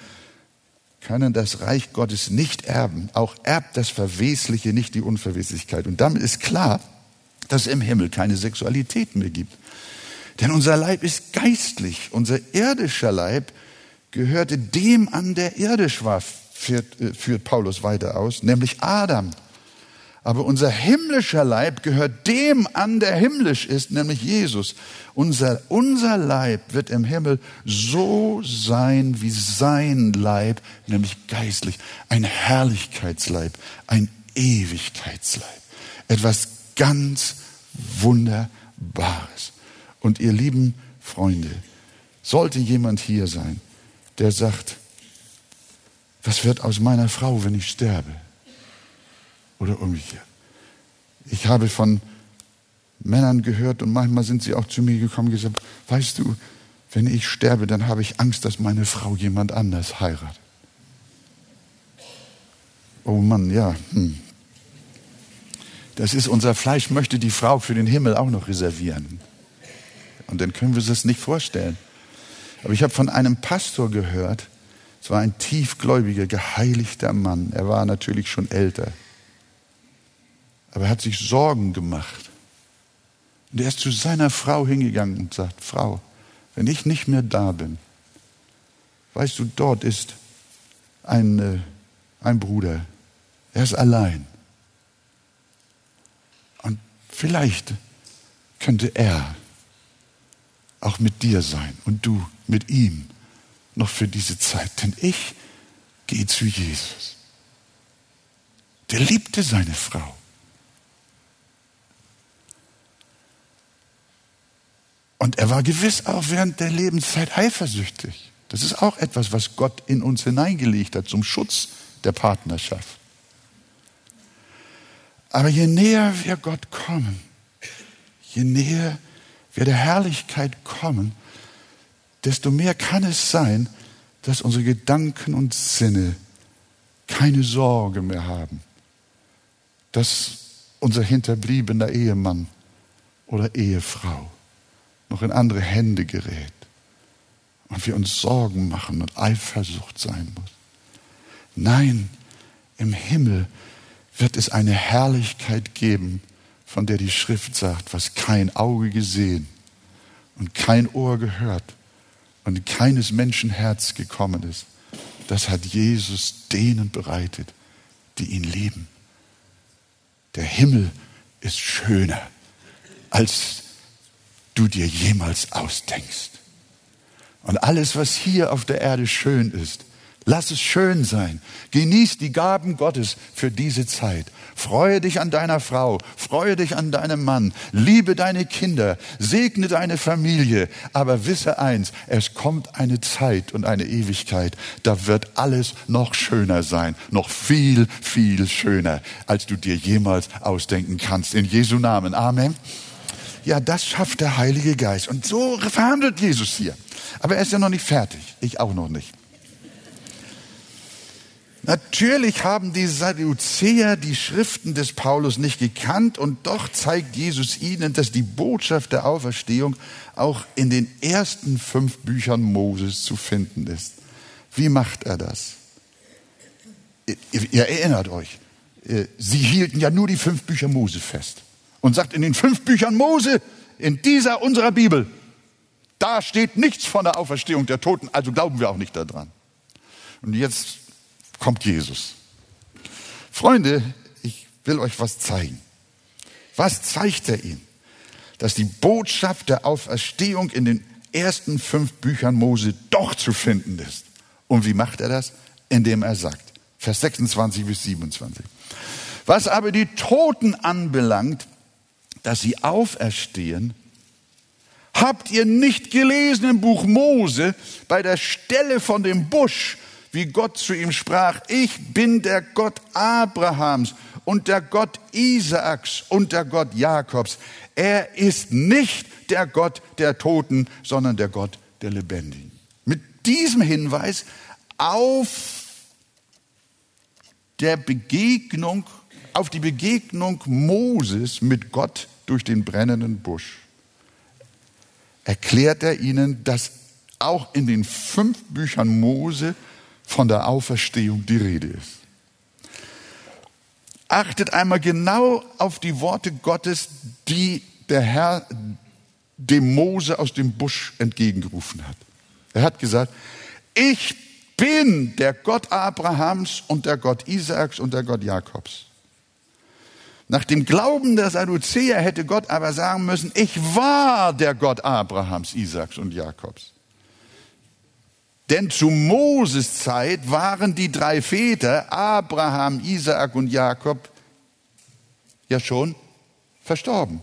können das Reich Gottes nicht erben. Auch erbt das Verwesliche nicht die Unverweslichkeit. Und damit ist klar, dass es im Himmel keine Sexualität mehr gibt. Denn unser Leib ist geistlich. Unser irdischer Leib gehörte dem an, der irdisch war, führt, äh, führt Paulus weiter aus, nämlich Adam. Aber unser himmlischer Leib gehört dem an, der himmlisch ist, nämlich Jesus. Unser, unser Leib wird im Himmel so sein wie sein Leib, nämlich geistlich. Ein Herrlichkeitsleib, ein Ewigkeitsleib. Etwas ganz Wunderbares. Und ihr lieben Freunde, sollte jemand hier sein, der sagt, was wird aus meiner Frau, wenn ich sterbe? Oder umgekehrt. Ich habe von Männern gehört und manchmal sind sie auch zu mir gekommen und gesagt, weißt du, wenn ich sterbe, dann habe ich Angst, dass meine Frau jemand anders heiratet. Oh Mann, ja. Hm. Das ist unser Fleisch, möchte die Frau für den Himmel auch noch reservieren. Und dann können wir uns das nicht vorstellen. Aber ich habe von einem Pastor gehört, es war ein tiefgläubiger, geheiligter Mann. Er war natürlich schon älter. Aber er hat sich Sorgen gemacht. Und er ist zu seiner Frau hingegangen und sagt, Frau, wenn ich nicht mehr da bin, weißt du, dort ist ein, äh, ein Bruder. Er ist allein. Und vielleicht könnte er auch mit dir sein und du mit ihm noch für diese Zeit, denn ich gehe zu Jesus. Der liebte seine Frau. Und er war gewiss auch während der Lebenszeit eifersüchtig. Das ist auch etwas, was Gott in uns hineingelegt hat zum Schutz der Partnerschaft. Aber je näher wir Gott kommen, je näher wir der Herrlichkeit kommen, desto mehr kann es sein, dass unsere Gedanken und Sinne keine Sorge mehr haben, dass unser hinterbliebener Ehemann oder Ehefrau noch in andere Hände gerät und wir uns Sorgen machen und Eifersucht sein muss. Nein, im Himmel wird es eine Herrlichkeit geben, von der die Schrift sagt, was kein Auge gesehen und kein Ohr gehört und keines Menschen Herz gekommen ist. Das hat Jesus denen bereitet, die ihn lieben. Der Himmel ist schöner, als du dir jemals ausdenkst. Und alles, was hier auf der Erde schön ist, Lass es schön sein. Genieß die Gaben Gottes für diese Zeit. Freue dich an deiner Frau, freue dich an deinem Mann, liebe deine Kinder, segne deine Familie. Aber wisse eins, es kommt eine Zeit und eine Ewigkeit, da wird alles noch schöner sein, noch viel, viel schöner, als du dir jemals ausdenken kannst. In Jesu Namen. Amen. Ja, das schafft der Heilige Geist. Und so verhandelt Jesus hier. Aber er ist ja noch nicht fertig. Ich auch noch nicht. Natürlich haben die Sadduzäer die Schriften des Paulus nicht gekannt und doch zeigt Jesus ihnen, dass die Botschaft der Auferstehung auch in den ersten fünf Büchern Moses zu finden ist. Wie macht er das? Ihr, ihr erinnert euch, äh, sie hielten ja nur die fünf Bücher Mose fest und sagt in den fünf Büchern Mose, in dieser unserer Bibel, da steht nichts von der Auferstehung der Toten, also glauben wir auch nicht daran. Und jetzt kommt Jesus. Freunde, ich will euch was zeigen. Was zeigt er ihnen? Dass die Botschaft der Auferstehung in den ersten fünf Büchern Mose doch zu finden ist. Und wie macht er das? Indem er sagt, Vers 26 bis 27. Was aber die Toten anbelangt, dass sie auferstehen, habt ihr nicht gelesen im Buch Mose bei der Stelle von dem Busch, wie Gott zu ihm sprach, ich bin der Gott Abrahams und der Gott Isaaks und der Gott Jakobs. Er ist nicht der Gott der Toten, sondern der Gott der Lebendigen. Mit diesem Hinweis auf der Begegnung, auf die Begegnung Moses mit Gott durch den brennenden Busch, erklärt er ihnen, dass auch in den fünf Büchern Mose von der Auferstehung die Rede ist. Achtet einmal genau auf die Worte Gottes, die der Herr dem Mose aus dem Busch entgegengerufen hat. Er hat gesagt, ich bin der Gott Abrahams und der Gott Isaaks und der Gott Jakobs. Nach dem Glauben der Sadduzäer hätte Gott aber sagen müssen, ich war der Gott Abrahams, Isaaks und Jakobs. Denn zu Moses Zeit waren die drei Väter, Abraham, Isaak und Jakob, ja schon verstorben.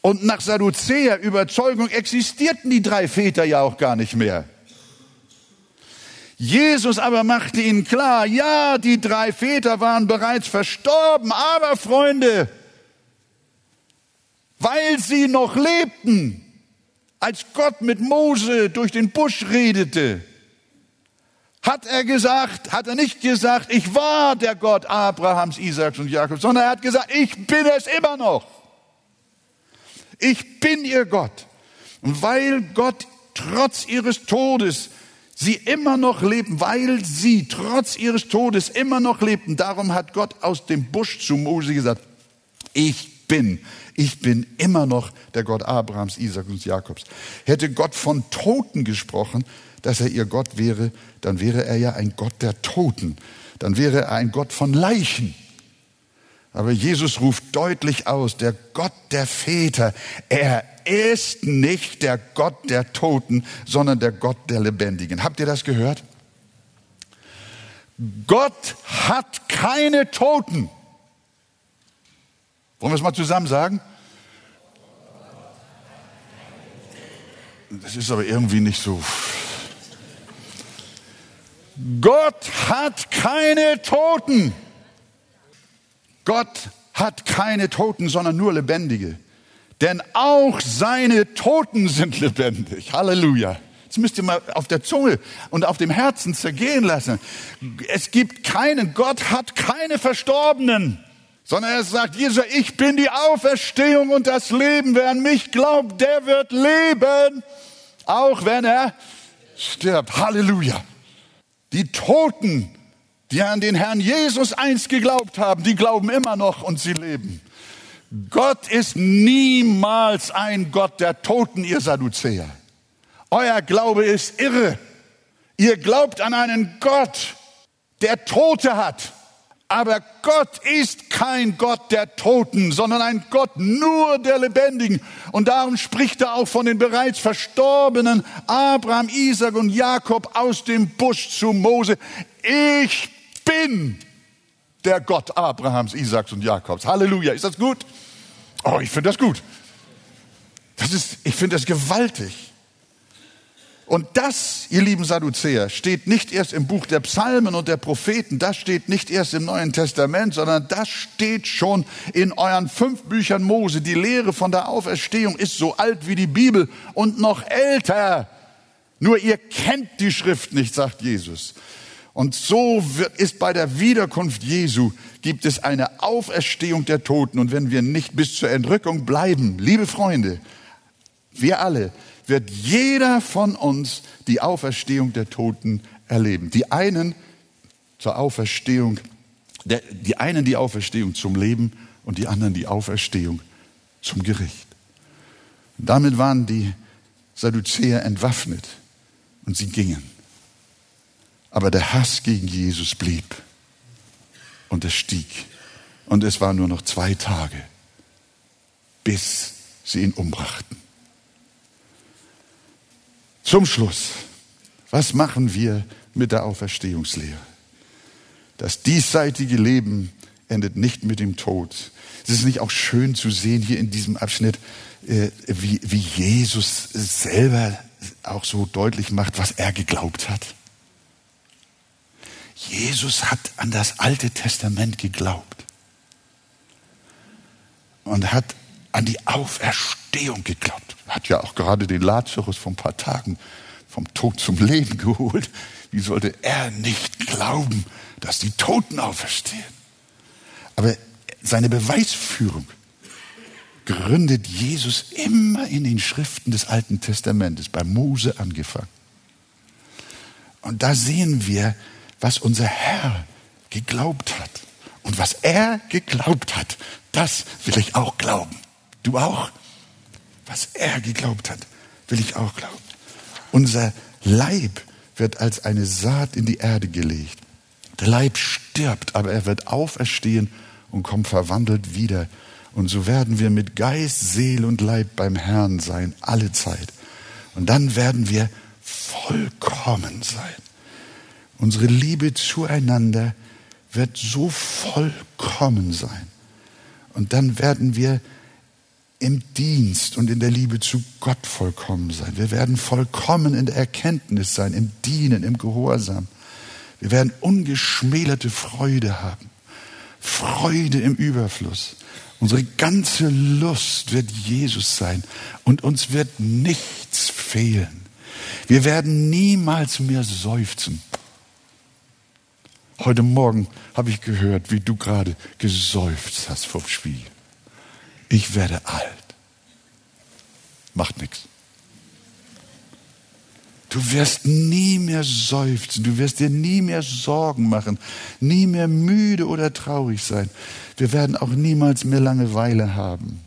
Und nach Sadduzäer Überzeugung existierten die drei Väter ja auch gar nicht mehr. Jesus aber machte ihnen klar, ja, die drei Väter waren bereits verstorben, aber Freunde, weil sie noch lebten, als Gott mit Mose durch den Busch redete, hat er gesagt, hat er nicht gesagt, ich war der Gott Abrahams, Isaaks und Jakobs, sondern er hat gesagt, ich bin es immer noch. Ich bin ihr Gott. Und weil Gott trotz ihres Todes sie immer noch leben, weil sie trotz ihres Todes immer noch lebten, darum hat Gott aus dem Busch zu Mose gesagt, ich bin ich bin immer noch der Gott Abrahams, Isaaks und Jakobs. Hätte Gott von Toten gesprochen, dass er ihr Gott wäre, dann wäre er ja ein Gott der Toten. Dann wäre er ein Gott von Leichen. Aber Jesus ruft deutlich aus, der Gott der Väter, er ist nicht der Gott der Toten, sondern der Gott der Lebendigen. Habt ihr das gehört? Gott hat keine Toten. Wollen wir es mal zusammen sagen? das ist aber irgendwie nicht so. Gott hat keine Toten. Gott hat keine Toten, sondern nur Lebendige. Denn auch seine Toten sind lebendig. Halleluja. Das müsst ihr mal auf der Zunge und auf dem Herzen zergehen lassen. Es gibt keinen, Gott hat keine Verstorbenen, sondern er sagt, Jesus, ich bin die Auferstehung und das Leben. Wer an mich glaubt, der wird leben, auch wenn er stirbt. Halleluja. Die Toten, die an den Herrn Jesus einst geglaubt haben, die glauben immer noch und sie leben. Gott ist niemals ein Gott der Toten, ihr Sadduzäer. Euer Glaube ist irre. Ihr glaubt an einen Gott, der Tote hat. Aber Gott ist kein Gott der Toten, sondern ein Gott nur der Lebendigen. Und darum spricht er auch von den bereits verstorbenen Abraham, Isaac und Jakob aus dem Busch zu Mose. Ich bin der Gott Abrahams, Isaaks und Jakobs. Halleluja. Ist das gut? Oh, ich finde das gut. Das ist, ich finde das gewaltig. Und das, ihr lieben Sadduzäer, steht nicht erst im Buch der Psalmen und der Propheten, das steht nicht erst im Neuen Testament, sondern das steht schon in euren fünf Büchern Mose. Die Lehre von der Auferstehung ist so alt wie die Bibel und noch älter. Nur ihr kennt die Schrift nicht, sagt Jesus. Und so wird, ist bei der Wiederkunft Jesu gibt es eine Auferstehung der Toten. Und wenn wir nicht bis zur Entrückung bleiben, liebe Freunde, wir alle, wird jeder von uns die Auferstehung der Toten erleben. Die einen zur Auferstehung, der, die einen die Auferstehung zum Leben und die anderen die Auferstehung zum Gericht. Und damit waren die Sadduzäer entwaffnet und sie gingen. Aber der Hass gegen Jesus blieb und es stieg. Und es waren nur noch zwei Tage, bis sie ihn umbrachten. Zum Schluss, was machen wir mit der Auferstehungslehre? Das diesseitige Leben endet nicht mit dem Tod. Es ist nicht auch schön zu sehen hier in diesem Abschnitt, äh, wie, wie Jesus selber auch so deutlich macht, was er geglaubt hat. Jesus hat an das Alte Testament geglaubt und hat an die Auferstehung geglaubt. Hat ja auch gerade den Lazarus vor ein paar Tagen vom Tod zum Leben geholt. Wie sollte er nicht glauben, dass die Toten auferstehen? Aber seine Beweisführung gründet Jesus immer in den Schriften des Alten Testamentes, bei Mose angefangen. Und da sehen wir, was unser Herr geglaubt hat. Und was er geglaubt hat, das will ich auch glauben. Du auch? Was er geglaubt hat, will ich auch glauben. Unser Leib wird als eine Saat in die Erde gelegt. Der Leib stirbt, aber er wird auferstehen und kommt verwandelt wieder. Und so werden wir mit Geist, Seele und Leib beim Herrn sein, alle Zeit. Und dann werden wir vollkommen sein. Unsere Liebe zueinander wird so vollkommen sein. Und dann werden wir im Dienst und in der Liebe zu Gott vollkommen sein. Wir werden vollkommen in der Erkenntnis sein, im Dienen, im Gehorsam. Wir werden ungeschmälerte Freude haben. Freude im Überfluss. Unsere ganze Lust wird Jesus sein und uns wird nichts fehlen. Wir werden niemals mehr seufzen. Heute Morgen habe ich gehört, wie du gerade geseufzt hast vom Spiegel ich werde alt. Macht nichts. Du wirst nie mehr seufzen, du wirst dir nie mehr Sorgen machen, nie mehr müde oder traurig sein. Wir werden auch niemals mehr Langeweile haben,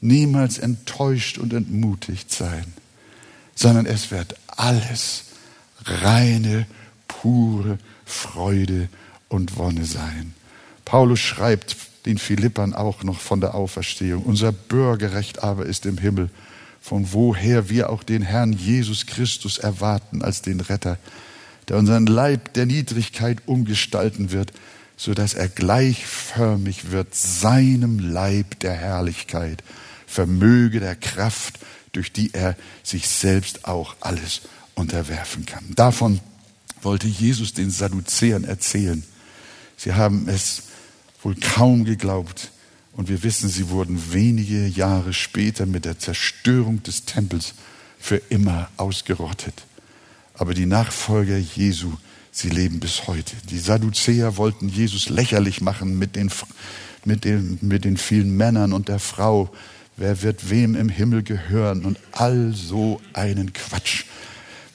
niemals enttäuscht und entmutigt sein, sondern es wird alles reine, pure Freude und Wonne sein. Paulus schreibt den Philippern auch noch von der Auferstehung. Unser Bürgerrecht aber ist im Himmel, von woher wir auch den Herrn Jesus Christus erwarten als den Retter, der unseren Leib der Niedrigkeit umgestalten wird, so dass er gleichförmig wird seinem Leib der Herrlichkeit, Vermöge der Kraft durch die er sich selbst auch alles unterwerfen kann. Davon wollte Jesus den Sadduzäern erzählen. Sie haben es wohl kaum geglaubt. Und wir wissen, sie wurden wenige Jahre später mit der Zerstörung des Tempels für immer ausgerottet. Aber die Nachfolger Jesu, sie leben bis heute. Die Sadduzäer wollten Jesus lächerlich machen mit den, mit den, mit den vielen Männern und der Frau. Wer wird wem im Himmel gehören? Und all so einen Quatsch.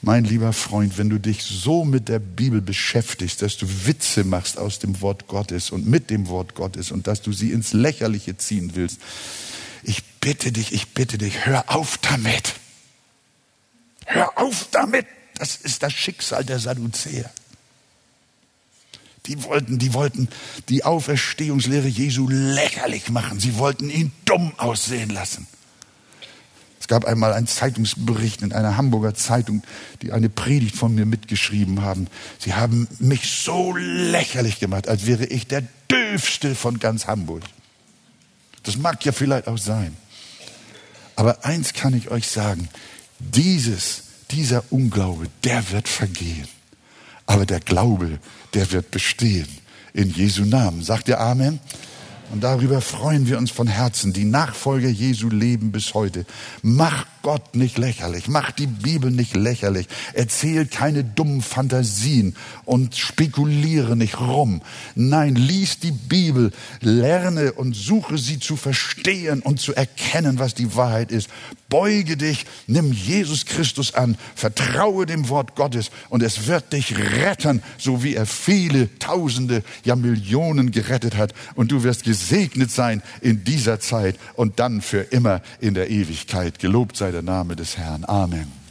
Mein lieber Freund, wenn du dich so mit der Bibel beschäftigst, dass du Witze machst aus dem Wort Gottes und mit dem Wort Gottes und dass du sie ins Lächerliche ziehen willst, ich bitte dich, ich bitte dich, hör auf damit. Hör auf damit. Das ist das Schicksal der Sadduzäer. Die wollten, die wollten die Auferstehungslehre Jesu lächerlich machen. Sie wollten ihn dumm aussehen lassen. Es gab einmal einen Zeitungsbericht in einer Hamburger Zeitung, die eine Predigt von mir mitgeschrieben haben. Sie haben mich so lächerlich gemacht, als wäre ich der Döfste von ganz Hamburg. Das mag ja vielleicht auch sein. Aber eins kann ich euch sagen, dieses, dieser Unglaube, der wird vergehen. Aber der Glaube, der wird bestehen. In Jesu Namen. Sagt ihr Amen? Und darüber freuen wir uns von Herzen. Die Nachfolger Jesu leben bis heute. Mach Gott nicht lächerlich. Mach die Bibel nicht lächerlich. Erzähl keine dummen Fantasien und spekuliere nicht rum. Nein, lies die Bibel, lerne und suche sie zu verstehen und zu erkennen, was die Wahrheit ist. Beuge dich, nimm Jesus Christus an, vertraue dem Wort Gottes und es wird dich retten, so wie er viele Tausende, ja Millionen gerettet hat. Und du wirst gesegnet sein in dieser Zeit und dann für immer in der Ewigkeit. Gelobt sei der Name des Herrn. Amen.